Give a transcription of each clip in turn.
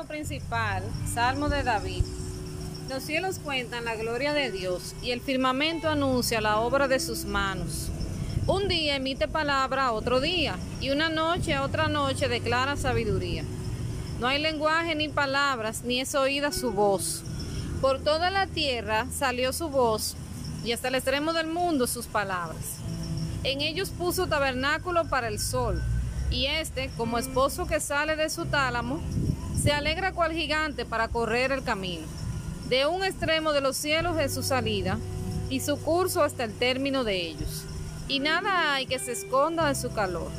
principal, Salmo de David. Los cielos cuentan la gloria de Dios y el firmamento anuncia la obra de sus manos. Un día emite palabra a otro día y una noche a otra noche declara sabiduría. No hay lenguaje ni palabras, ni es oída su voz. Por toda la tierra salió su voz y hasta el extremo del mundo sus palabras. En ellos puso tabernáculo para el sol y éste, como esposo que sale de su tálamo, se alegra cual gigante para correr el camino. De un extremo de los cielos es su salida y su curso hasta el término de ellos. Y nada hay que se esconda de su calor.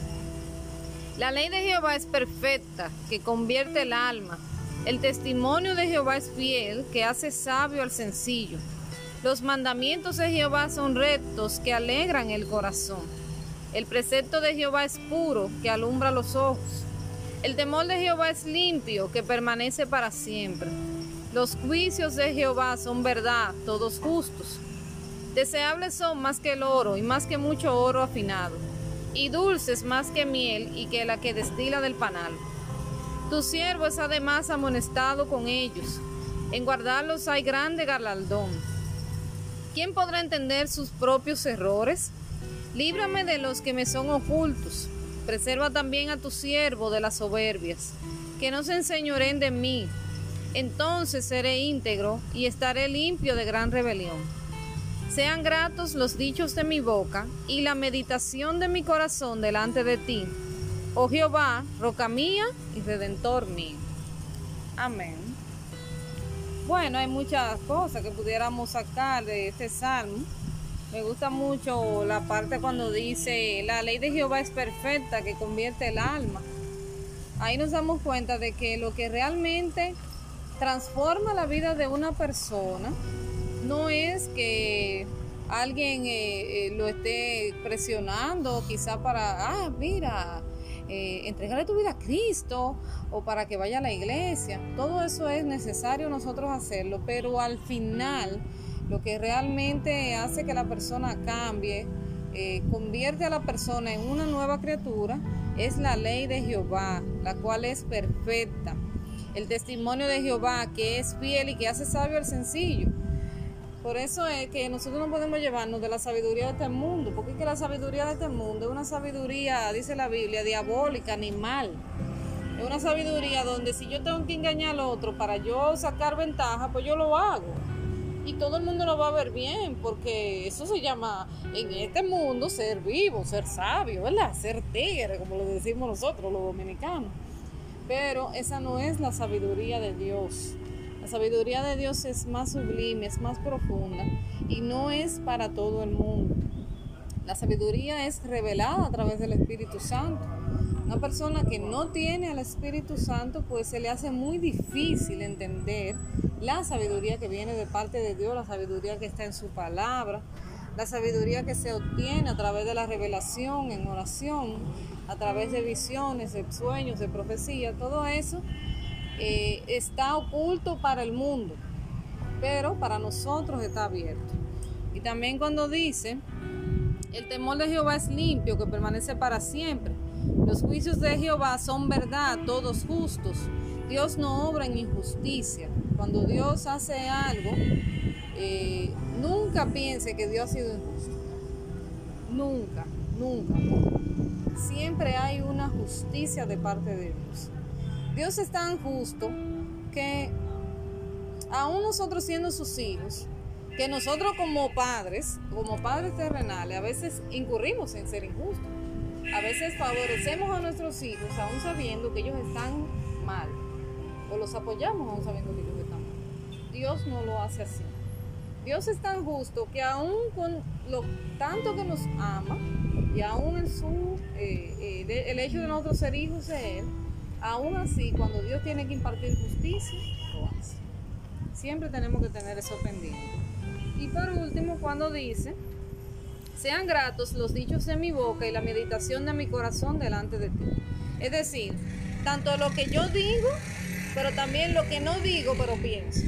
La ley de Jehová es perfecta, que convierte el alma. El testimonio de Jehová es fiel, que hace sabio al sencillo. Los mandamientos de Jehová son rectos, que alegran el corazón. El precepto de Jehová es puro, que alumbra los ojos. El temor de Jehová es limpio, que permanece para siempre. Los juicios de Jehová son verdad, todos justos. Deseables son más que el oro y más que mucho oro afinado, y dulces más que miel y que la que destila del panal. Tu siervo es además amonestado con ellos. En guardarlos hay grande galardón. ¿Quién podrá entender sus propios errores? Líbrame de los que me son ocultos. Preserva también a tu siervo de las soberbias, que no se enseñoren de mí. Entonces seré íntegro y estaré limpio de gran rebelión. Sean gratos los dichos de mi boca y la meditación de mi corazón delante de ti, oh Jehová, roca mía y redentor mío. Amén. Bueno, hay muchas cosas que pudiéramos sacar de este salmo. Me gusta mucho la parte cuando dice, la ley de Jehová es perfecta, que convierte el alma. Ahí nos damos cuenta de que lo que realmente transforma la vida de una persona no es que alguien eh, eh, lo esté presionando quizá para, ah, mira, eh, entregarle tu vida a Cristo o para que vaya a la iglesia. Todo eso es necesario nosotros hacerlo, pero al final lo que realmente hace que la persona cambie, eh, convierte a la persona en una nueva criatura, es la ley de Jehová, la cual es perfecta. El testimonio de Jehová, que es fiel y que hace sabio al sencillo. Por eso es que nosotros no podemos llevarnos de la sabiduría de este mundo, porque es que la sabiduría de este mundo es una sabiduría, dice la Biblia, diabólica, animal. Es una sabiduría donde si yo tengo que engañar al otro para yo sacar ventaja, pues yo lo hago y todo el mundo lo va a ver bien, porque eso se llama en este mundo ser vivo, ser sabio, ¿verdad? Ser tigre, como lo decimos nosotros, los dominicanos. Pero esa no es la sabiduría de Dios. La sabiduría de Dios es más sublime, es más profunda y no es para todo el mundo. La sabiduría es revelada a través del Espíritu Santo. Una persona que no tiene al Espíritu Santo, pues se le hace muy difícil entender la sabiduría que viene de parte de Dios, la sabiduría que está en su palabra, la sabiduría que se obtiene a través de la revelación, en oración, a través de visiones, de sueños, de profecía, todo eso eh, está oculto para el mundo, pero para nosotros está abierto. Y también cuando dice, el temor de Jehová es limpio, que permanece para siempre. Los juicios de Jehová son verdad, todos justos. Dios no obra en injusticia. Cuando Dios hace algo, eh, nunca piense que Dios ha sido injusto. Nunca, nunca. Siempre hay una justicia de parte de Dios. Dios es tan justo que aún nosotros siendo sus hijos, que nosotros como padres, como padres terrenales, a veces incurrimos en ser injustos. A veces favorecemos a nuestros hijos aún sabiendo que ellos están mal. O los apoyamos aún sabiendo que ellos están mal. Dios no lo hace así. Dios es tan justo que aún con lo tanto que nos ama y aún en su, eh, eh, el hecho de nosotros ser hijos de Él, aún así cuando Dios tiene que impartir justicia, lo hace. Siempre tenemos que tener eso pendiente. Y por último, cuando dice, sean gratos los dichos de mi boca y la meditación de mi corazón delante de ti. Es decir, tanto lo que yo digo, pero también lo que no digo, pero pienso.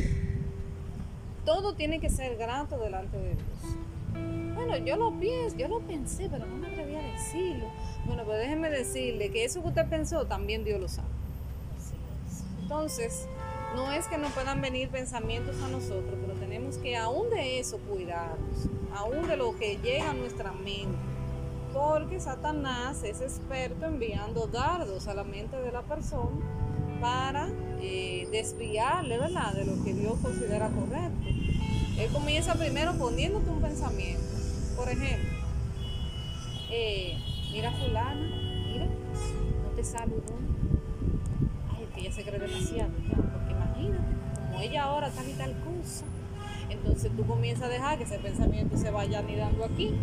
Todo tiene que ser grato delante de Dios. Bueno, yo lo pienso, yo lo pensé, pero no me atreví a decirlo. Bueno, pues déjeme decirle que eso que usted pensó, también Dios lo sabe. Entonces, no es que no puedan venir pensamientos a nosotros, pero tenemos que aún de eso cuidarnos, aún de lo que llega a nuestra mente. Porque Satanás es experto enviando dardos a la mente de la persona para eh, desviarle, ¿verdad?, de lo que Dios considera correcto. Él comienza primero poniéndote un pensamiento. Por ejemplo, eh, mira fulana, mira, no te saludó. Ay, que ella se cree demasiado, porque imagínate, como ella ahora está y tal cosa, entonces tú comienzas a dejar que ese pensamiento se vaya anidando aquí.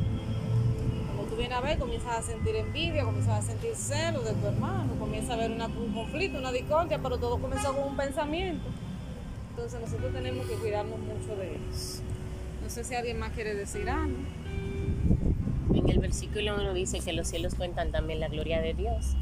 Como tú vienes a ver, comienzas a sentir envidia, comienzas a sentir celos de tu hermano, comienzas a ver un conflicto, una discordia, pero todo comenzó con un pensamiento. Entonces nosotros tenemos que cuidarnos mucho de eso. No sé si alguien más quiere decir algo. En el versículo 1 dice que los cielos cuentan también la gloria de Dios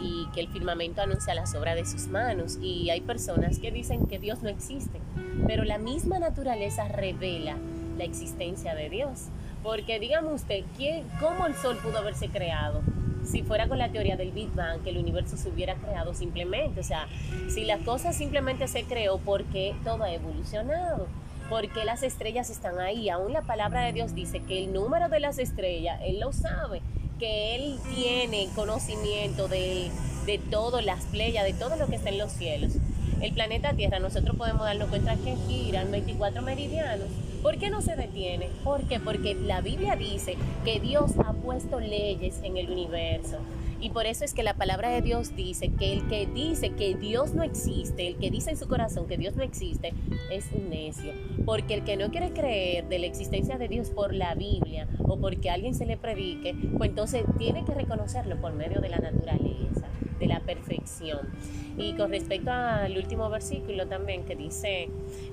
y que el firmamento anuncia las obras de sus manos. Y hay personas que dicen que Dios no existe, pero la misma naturaleza revela la existencia de Dios. Porque dígame usted, ¿quién, ¿cómo el sol pudo haberse creado? si fuera con la teoría del Big Bang, que el universo se hubiera creado simplemente. O sea, si la cosa simplemente se creó, ¿por qué todo ha evolucionado? Porque las estrellas están ahí. Aún la palabra de Dios dice que el número de las estrellas, Él lo sabe, que Él tiene conocimiento de, de todo, las playas, de todo lo que está en los cielos. El planeta Tierra, nosotros podemos darnos cuenta que giran 24 meridianos ¿Por qué no se detiene? ¿Por qué? Porque la Biblia dice que Dios ha puesto leyes en el universo. Y por eso es que la palabra de Dios dice que el que dice que Dios no existe, el que dice en su corazón que Dios no existe, es un necio. Porque el que no quiere creer de la existencia de Dios por la Biblia o porque alguien se le predique, pues entonces tiene que reconocerlo por medio de la naturaleza, de la perfección. Y con respecto al último versículo también que dice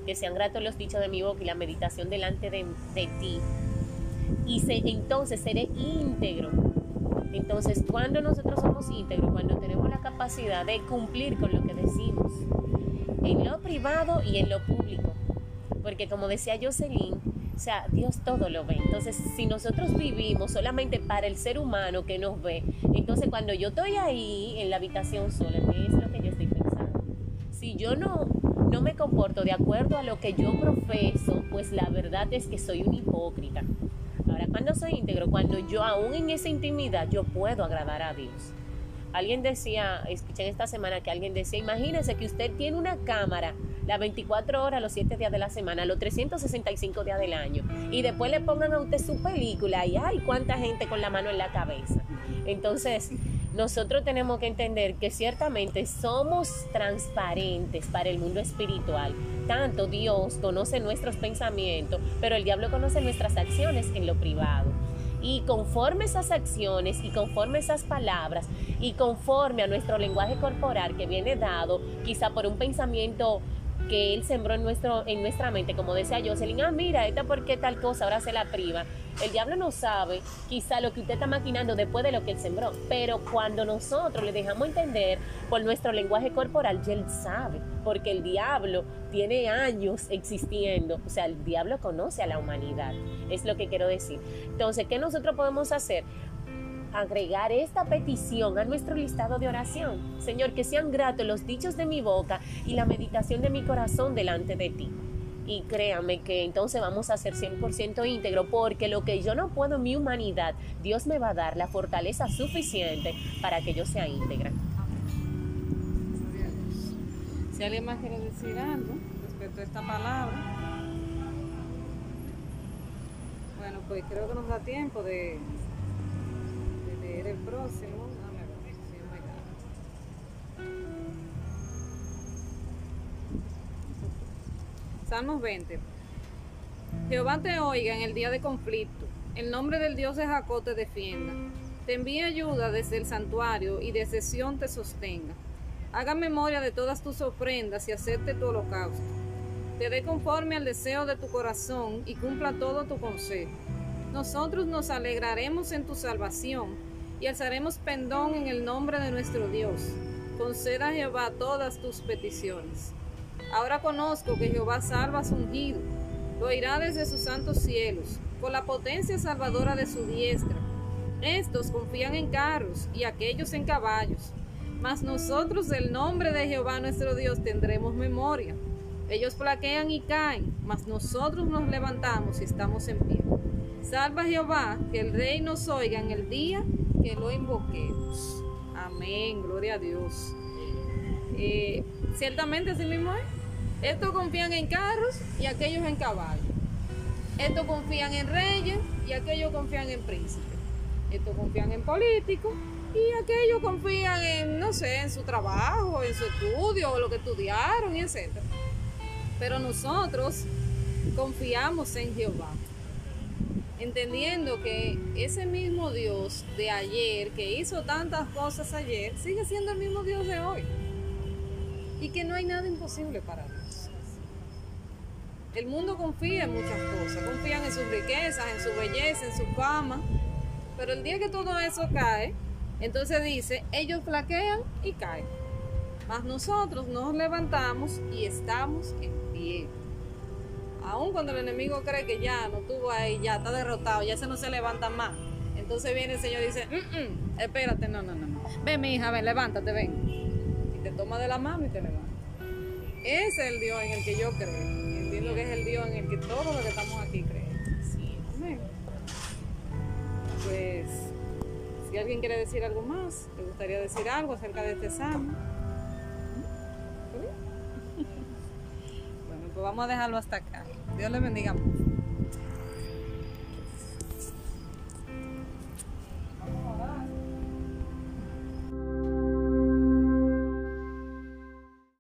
que sean gratos los dichos de mi boca y la meditación delante de, ti. Y se, entonces seré íntegro entonces, cuando nosotros somos íntegros, cuando tenemos la capacidad de cumplir con lo que decimos, en lo privado y en lo público, porque como decía Jocelyn, o sea, Dios todo lo ve. Entonces, si nosotros vivimos solamente para el ser humano que nos ve, entonces cuando yo estoy ahí en la habitación sola, ¿qué es lo que yo estoy pensando? Si yo no, no me comporto de acuerdo a lo que yo profeso, pues la verdad es que soy un hipócrita. Ahora, cuando soy íntegro, cuando yo aún en esa intimidad, yo puedo agradar a Dios. Alguien decía, escuché esta semana que alguien decía, imagínese que usted tiene una cámara las 24 horas, los 7 días de la semana, los 365 días del año, y después le pongan a usted su película y ay, cuánta gente con la mano en la cabeza. Entonces, nosotros tenemos que entender que ciertamente somos transparentes para el mundo espiritual. Tanto Dios conoce nuestros pensamientos, pero el diablo conoce nuestras acciones en lo privado. Y conforme esas acciones y conforme esas palabras y conforme a nuestro lenguaje corporal que viene dado quizá por un pensamiento que Él sembró en, nuestro, en nuestra mente, como decía Jocelyn, ah, mira, esta por qué tal cosa, ahora se la priva. El diablo no sabe quizá lo que usted está maquinando después de lo que Él sembró, pero cuando nosotros le dejamos entender por nuestro lenguaje corporal, ya Él sabe, porque el diablo tiene años existiendo, o sea, el diablo conoce a la humanidad, es lo que quiero decir. Entonces, ¿qué nosotros podemos hacer? Agregar esta petición a nuestro listado de oración. Señor, que sean gratos los dichos de mi boca y la meditación de mi corazón delante de ti. Y créame que entonces vamos a ser 100% íntegro porque lo que yo no puedo en mi humanidad, Dios me va a dar la fortaleza suficiente para que yo sea íntegra. Si alguien más quiere decir algo respecto a esta palabra, bueno, pues creo que nos da tiempo de. Salmos 20. Jehová te oiga en el día de conflicto. El nombre del Dios de Jacob te defienda. Te envíe ayuda desde el santuario y desde Sión te sostenga. Haga memoria de todas tus ofrendas y acepte tu holocausto. Te dé conforme al deseo de tu corazón y cumpla todo tu consejo. Nosotros nos alegraremos en tu salvación y alzaremos pendón en el nombre de nuestro Dios. Conceda Jehová todas tus peticiones. Ahora conozco que Jehová salva a su ungido, lo oirá desde sus santos cielos, con la potencia salvadora de su diestra. Estos confían en carros y aquellos en caballos, Mas nosotros del nombre de Jehová nuestro Dios tendremos memoria. Ellos flaquean y caen, mas nosotros nos levantamos y estamos en pie. Salva Jehová, que el rey nos oiga en el día que lo invoquemos. Amén, gloria a Dios. Eh, ciertamente así mismo es. Estos confían en carros y aquellos en caballos. Estos confían en reyes y aquellos confían en príncipes. Estos confían en políticos y aquellos confían en, no sé, en su trabajo, en su estudio, o lo que estudiaron, etc. Pero nosotros confiamos en Jehová, entendiendo que ese mismo Dios de ayer, que hizo tantas cosas ayer, sigue siendo el mismo Dios de hoy. Y que no hay nada imposible para Dios. El mundo confía en muchas cosas, confían en sus riquezas, en su belleza, en su fama, pero el día que todo eso cae, entonces dice, ellos flaquean y caen. Mas nosotros nos levantamos y estamos en pie. Aun cuando el enemigo cree que ya no tuvo ahí, ya está derrotado, ya se no se levanta más. Entonces viene el Señor y dice, "Mm, espérate, no, no, no, no. Ven, mi hija, ven, levántate, ven. Y te toma de la mano y te levanta. Ese es el Dios en el que yo creo. Entiendo que es el Dios en el que todos los que estamos aquí creen. Sí. Amén. Pues, si alguien quiere decir algo más, le gustaría decir algo acerca de este salmo. Vamos a dejarlo hasta acá. Dios le bendiga.